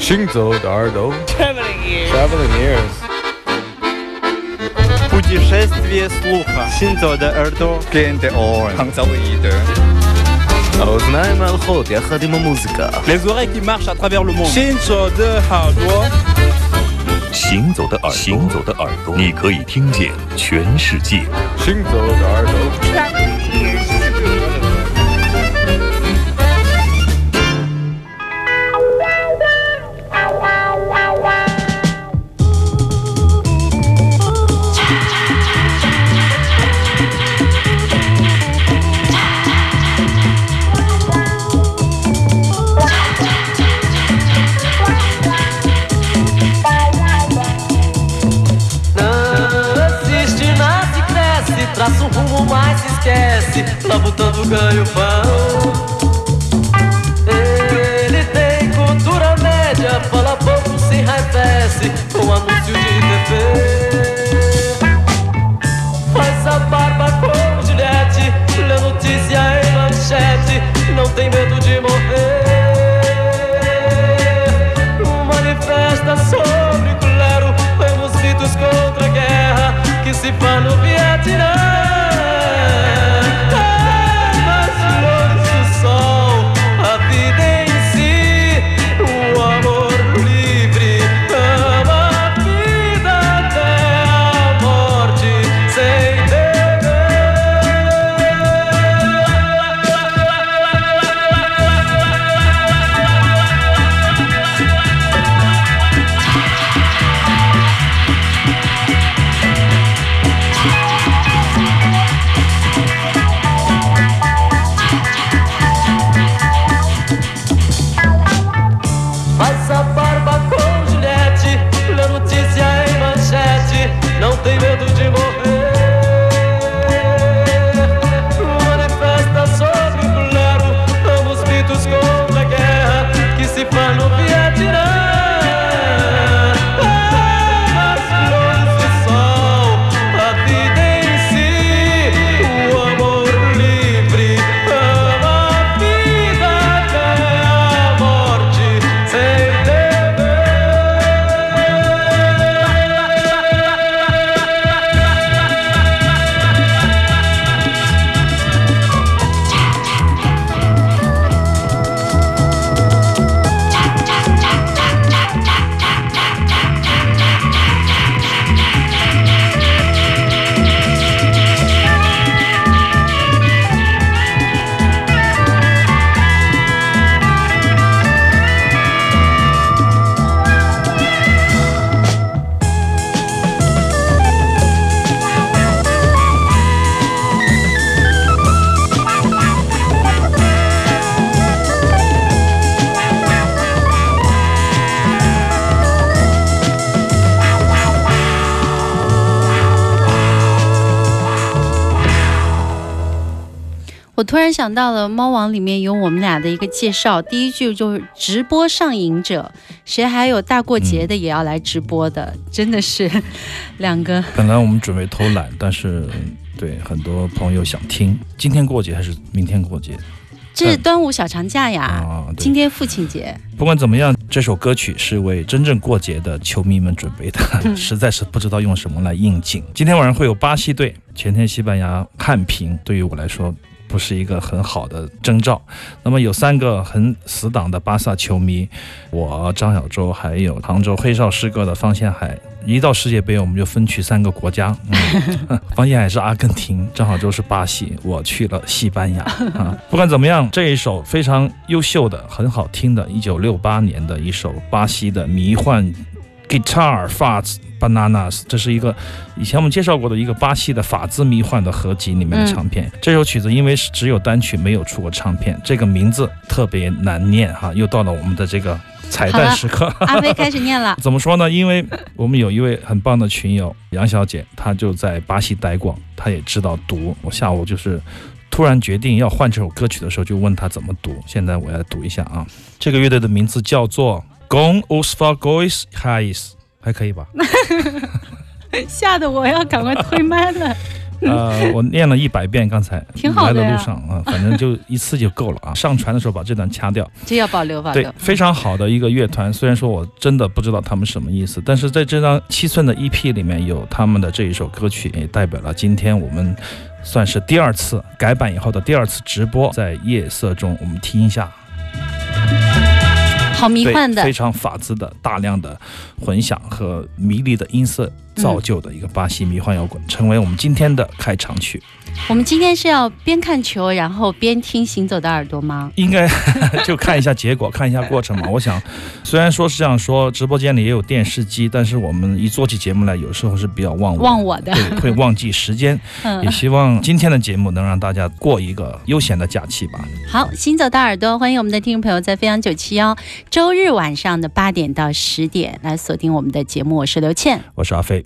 行走的耳朵 Traveling ears. Traveling ears Путешествие слуха. Синзо де Эрдо. Gente on. Hangzhou האוזניים הולכות יחד עם המוזיקה Les oreilles qui marchent à travers le monde. 行走的耳朵，行走的耳朵，行走的耳朵，你可以听见全世界。 行走的耳朵 se esquece, lá botando ganho pão. 我突然想到了，猫王里面有我们俩的一个介绍，第一句就是直播上瘾者，谁还有大过节的也要来直播的，真的是 两个本来我们准备偷懒，但是对很多朋友想听，今天过节还是明天过节这是端午小长假呀，今天父亲节，不管怎么样，这首歌曲是为真正过节的球迷们准备的，实在是不知道用什么来应景。今天晚上会有巴西队，前天西班牙看平，对于我来说。不是一个很好的征兆。那么有三个很死党的巴萨球迷，我张小舟还有杭州黑哨诗歌的方宪海。一到世界杯，我们就分去三个国家。方宪海是阿根廷，张小舟是巴西，我去了西班牙。啊，不管怎么样，这一首非常优秀的、很好听的，一九六八年的一首巴西的迷幻 guitar fuzz bananas，这是一个以前我们介绍过的一个巴西的法兹迷幻的合集里面的唱片。这首曲子因为是只有单曲，没有出过唱片，这个名字特别难念哈。又到了我们的这个彩蛋时刻。阿飞开始念了 怎么说呢？因为我们有一位很棒的群友杨小姐，她就在巴西待过，她也知道读。我下午就是突然决定要换这首歌曲的时候，就问她怎么读。现在我要读一下啊，这个乐队的名字叫做 Gon os Fagois Raiz，还可以吧？吓得我要赶快推麦了。呃，我念了一百遍，刚才挺好的呀来的路上啊，反正就一次就够了啊。上传的时候把这段掐掉。这要保留保留，。对非常好的一个乐团。虽然说我真的不知道他们什么意思，但是在这张七寸的 EP 里面有他们的这一首歌曲，也代表了今天我们算是第二次改版以后的第二次直播，在夜色中，我们听一下。好迷对幻的非，常法兹的大量的混响和迷离的音色造就的一个巴西迷幻摇滚，成为我们今天的开场曲。我们今天是要边看球然后边听《行走的耳朵》吗？应该 就看一下结果，看一下过程嘛。我想，虽然说是这样说，直播间里也有电视机，但是我们一做起节目来，有时候是比较忘我，忘我的，对，会忘记时间。嗯也希望今天的节目能让大家过一个悠闲的假期吧。好，行走的耳朵，欢迎我们的听众朋友在飞扬九七幺周日晚上的八点到十点来锁定我们的节目，我是刘倩。我是阿飞。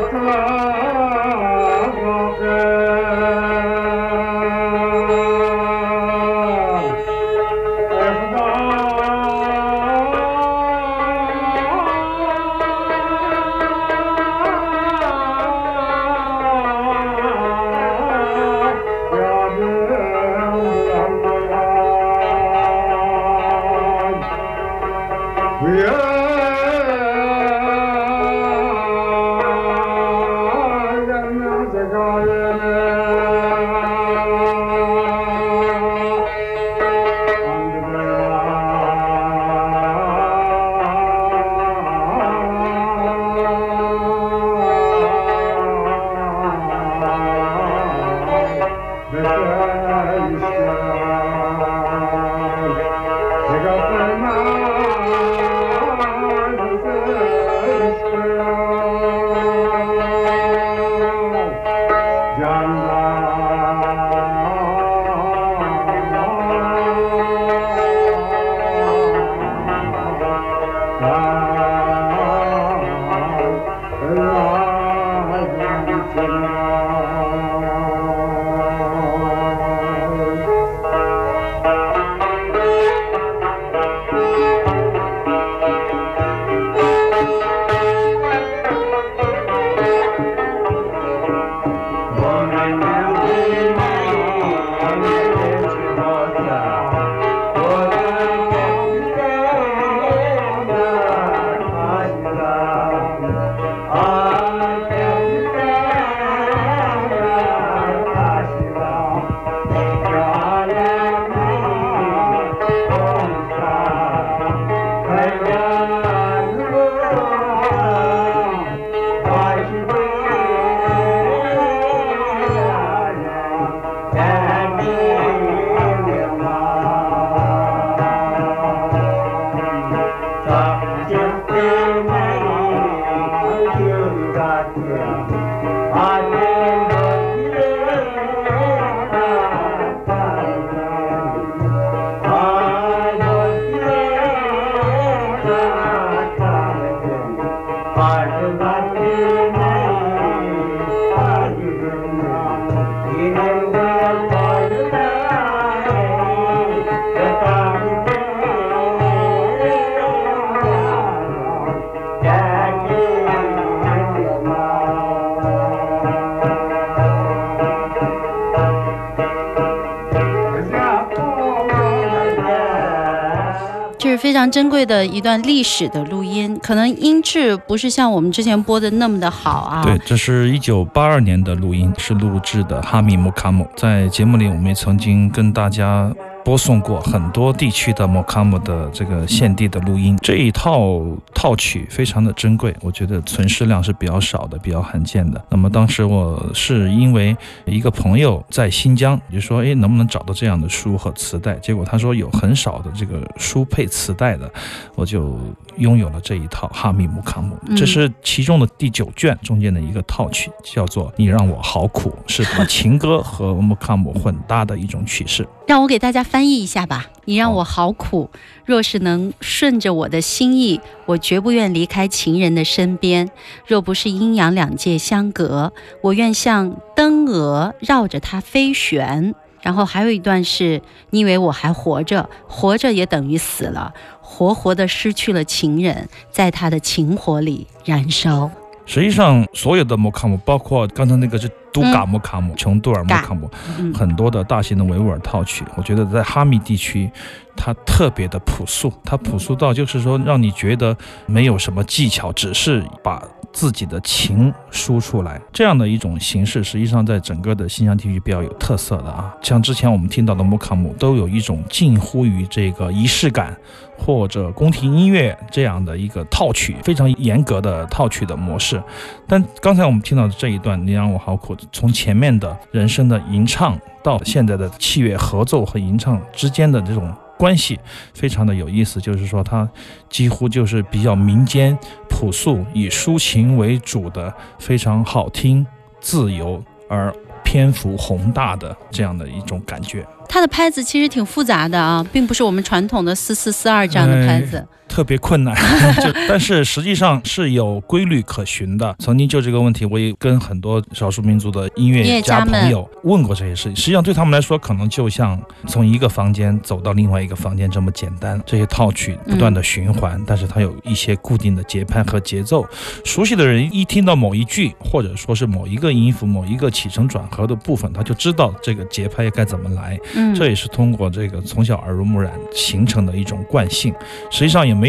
Krishna 啊。这是非常珍贵的一段历史的路音，可能音质不是像我们之前播的那么的好啊。对，这是一九八二年的录音，是录制的哈密木卡姆。在节目里，我们也曾经跟大家。播送过很多地区的莫卡姆的这个献地的录音，这一套套曲非常的珍贵，我觉得存世量是比较少的，比较罕见的。那么当时我是因为一个朋友在新疆，就说，哎，能不能找到这样的书和磁带？结果他说有很少的这个书配磁带的，我就拥有了这一套哈密木卡姆，这是其中的第九卷中间的一个套曲，叫做《你让我好苦》，是把情歌和木卡姆混搭的一种曲式。让我给大家翻译一下吧。你让我好苦，若是能顺着我的心意，我绝不愿离开情人的身边。若不是阴阳两界相隔，我愿像灯蛾绕着它飞旋。然后还有一段是：你以为我还活着，活着也等于死了，活活的失去了情人，在他的情火里燃烧。实际上，所有的摩卡姆，包括刚才那个是都嘎摩卡姆、琼杜尔摩卡姆，很多的大型的维吾尔套曲，我觉得在哈密地区，它特别的朴素，它朴素到就是说让你觉得没有什么技巧，只是把自己的情输出来，这样的一种形式，实际上在整个的新疆地区比较有特色的啊。像之前我们听到的木卡姆，都有一种近乎于这个仪式感。或者宫廷音乐这样的一个套曲，非常严格的套曲的模式。但刚才我们听到的这一段，你让我好苦，从前面的人声的吟唱到现在的器乐合奏和吟唱之间的这种关系，非常的有意思。就是说，它几乎就是比较民间朴素，以抒情为主的，非常好听、自由而篇幅宏大的这样的一种感觉。它的拍子其实挺复杂的啊，并不是我们传统的四四四二这样的拍子。特别困难，就但是实际上是有规律可循的。曾经就这个问题，我也跟很多少数民族的音乐家朋友问过这些事情。实际上对他们来说，可能就像从一个房间走到另外一个房间这么简单。这些套曲不断的循环，但是它有一些固定的节拍和节奏。熟悉的人一听到某一句，或者说是某一个音符、某一个起承转合的部分，他就知道这个节拍该怎么来。嗯，这也是通过这个从小耳濡目染形成的一种惯性。实际上也。没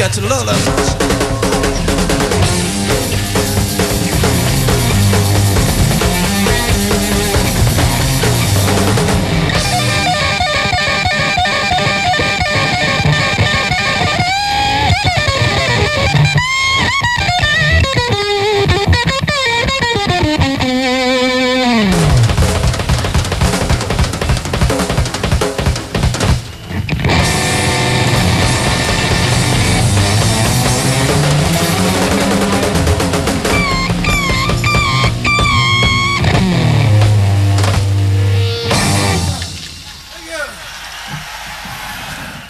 got to love that.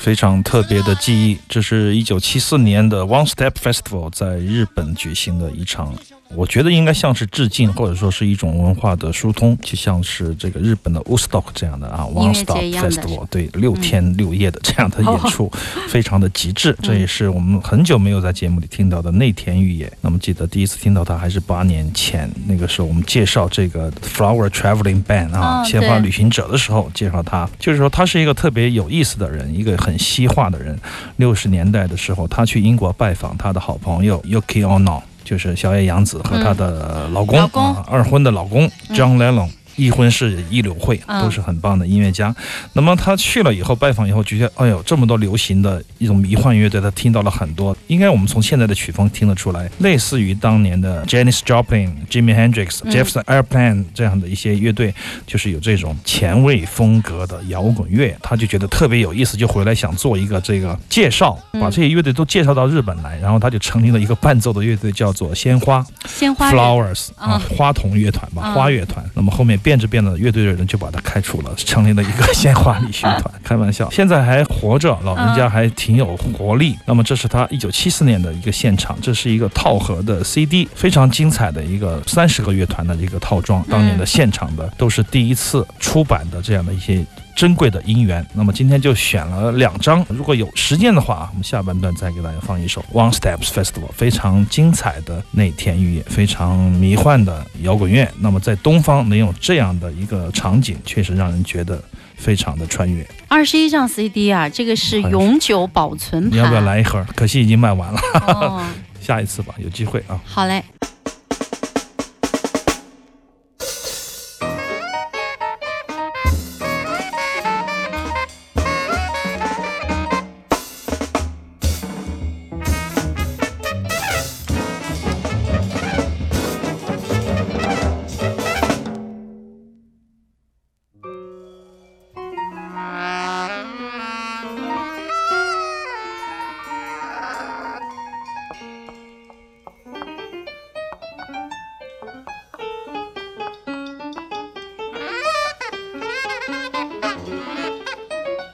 非常特别的记忆。这是一九七四年的 One Step Festival 在日本举行的一场，我觉得应该像是致敬，或者说是一种文化的疏通，就像是这个日本的 Woodstock 这样的啊，One Stop Festival，对，六天六夜的这样的演出，非常的极致。这也是我们很久没有在节目里听到的内田裕也。那么记得第一次听到他还是八年前，那个时候我们介绍这个 Flower Traveling Band 啊，哦鲜花对旅行者的时候介绍他，就是说他是一个特别有意思的人，一个很西化的人。六十年代的时候，他去英国拜访他的好朋友 Yuki Ono，就是小野洋子和她的老公，老公。啊二婚的老公 John Lennon。一婚是一柳会，嗯都是很棒的音乐家。那么他去了以后，拜访以后，觉得哎呦，这么多流行的一种迷幻乐队，他听到了很多。应该我们从现在的曲风听得出来，类似于当年的 j a n i c e Joplin、Jimi Hendrix、嗯 Jefferson Airplane 这样的一些乐队，就是有这种前卫风格的摇滚乐，他就觉得特别有意思，就回来想做一个这个介绍，嗯把这些乐队都介绍到日本来，然后他就成立了一个伴奏的乐队，叫做鲜花。鲜花 Flowers 啊啊，花童乐团吧，啊花乐团。那么后面变着变的乐队的人就把他开除了，成立了一个鲜花旅行团。开玩笑，现在还活着，老人家还挺有活力。那么这是他一九七四年的一个现场，这是一个套盒的 CD，非常精彩的一个三十个乐团的一个套装。当年的现场的都是第一次出版的这样的一些。珍贵的音源，那么今天就选了两张。如果有时间的话，我们下半段再给大家放一首 One Steps Festival，非常精彩的内田裕也，非常迷幻的摇滚乐。那么在东方能有这样的一个场景，确实让人觉得非常的穿越。二十一张 CD 啊，这个是永久保存盘。你要不要来一盒？可惜已经卖完了，哦，下一次吧，有机会啊。好嘞。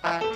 Bye.